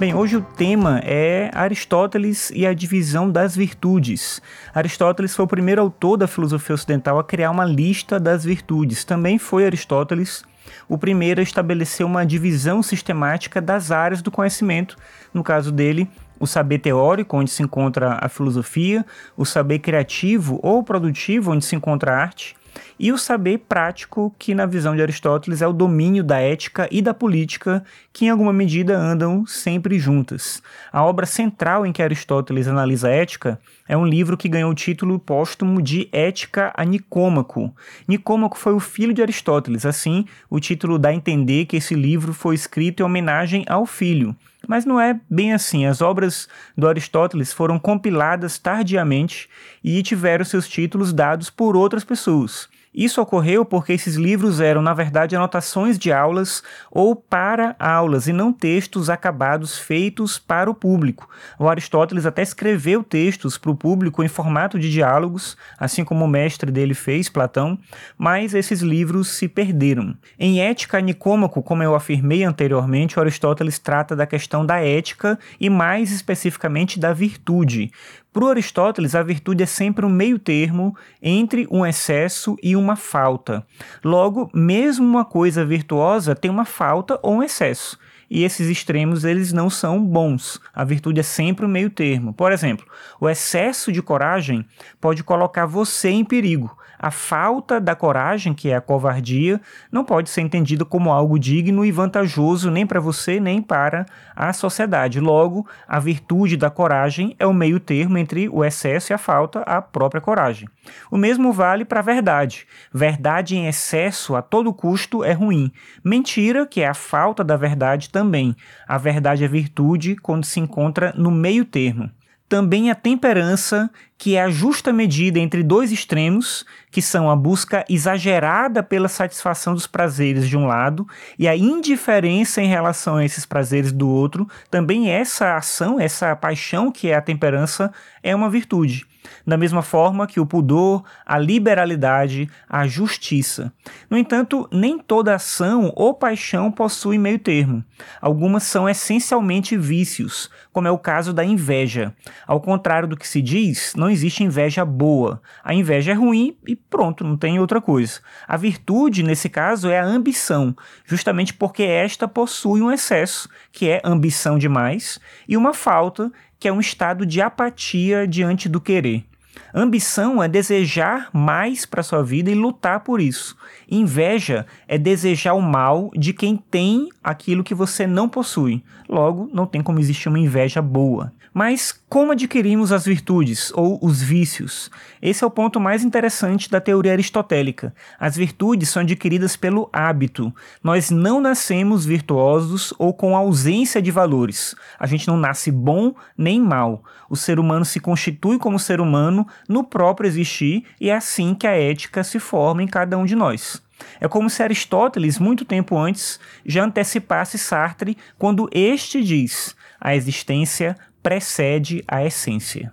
Bem, hoje o tema é Aristóteles e a divisão das virtudes. Aristóteles foi o primeiro autor da filosofia ocidental a criar uma lista das virtudes. Também foi Aristóteles o primeiro a estabelecer uma divisão sistemática das áreas do conhecimento. No caso dele, o saber teórico, onde se encontra a filosofia, o saber criativo ou produtivo, onde se encontra a arte, e o saber prático, que na visão de Aristóteles é o domínio da ética e da política, que em alguma medida andam sempre juntas. A obra central em que Aristóteles analisa a ética é um livro que ganhou o título póstumo de Ética a Nicômaco. Nicômaco foi o filho de Aristóteles, assim, o título dá a entender que esse livro foi escrito em homenagem ao filho. Mas não é bem assim. As obras do Aristóteles foram compiladas tardiamente e tiveram seus títulos dados por outras pessoas. Isso ocorreu porque esses livros eram, na verdade, anotações de aulas ou para aulas e não textos acabados feitos para o público. O Aristóteles até escreveu textos para o público em formato de diálogos, assim como o mestre dele fez, Platão, mas esses livros se perderam. Em Ética Nicômaco, como eu afirmei anteriormente, Aristóteles trata da questão da ética e mais especificamente da virtude. Para Aristóteles, a virtude é sempre um meio termo entre um excesso e uma falta. Logo, mesmo uma coisa virtuosa tem uma falta ou um excesso. E esses extremos eles não são bons. A virtude é sempre um meio termo. Por exemplo, o excesso de coragem pode colocar você em perigo, a falta da coragem, que é a covardia, não pode ser entendida como algo digno e vantajoso nem para você nem para a sociedade. Logo, a virtude da coragem é o meio termo entre o excesso e a falta, a própria coragem. O mesmo vale para a verdade. Verdade em excesso a todo custo é ruim. Mentira, que é a falta da verdade também. A verdade é virtude quando se encontra no meio termo também a temperança, que é a justa medida entre dois extremos, que são a busca exagerada pela satisfação dos prazeres de um lado e a indiferença em relação a esses prazeres do outro. Também essa ação, essa paixão que é a temperança, é uma virtude da mesma forma que o pudor, a liberalidade, a justiça. No entanto, nem toda ação ou paixão possui meio termo. Algumas são essencialmente vícios, como é o caso da inveja. Ao contrário do que se diz, não existe inveja boa. A inveja é ruim e pronto, não tem outra coisa. A virtude, nesse caso, é a ambição, justamente porque esta possui um excesso, que é ambição demais, e uma falta, que é um estado de apatia diante do querer. Ambição é desejar mais para sua vida e lutar por isso. Inveja é desejar o mal de quem tem aquilo que você não possui. Logo, não tem como existir uma inveja boa. Mas como adquirimos as virtudes ou os vícios? Esse é o ponto mais interessante da teoria aristotélica. As virtudes são adquiridas pelo hábito. Nós não nascemos virtuosos ou com ausência de valores. A gente não nasce bom nem mal. O ser humano se constitui como ser humano no próprio existir e é assim que a ética se forma em cada um de nós. É como se Aristóteles, muito tempo antes, já antecipasse Sartre quando este diz: a existência precede a essência.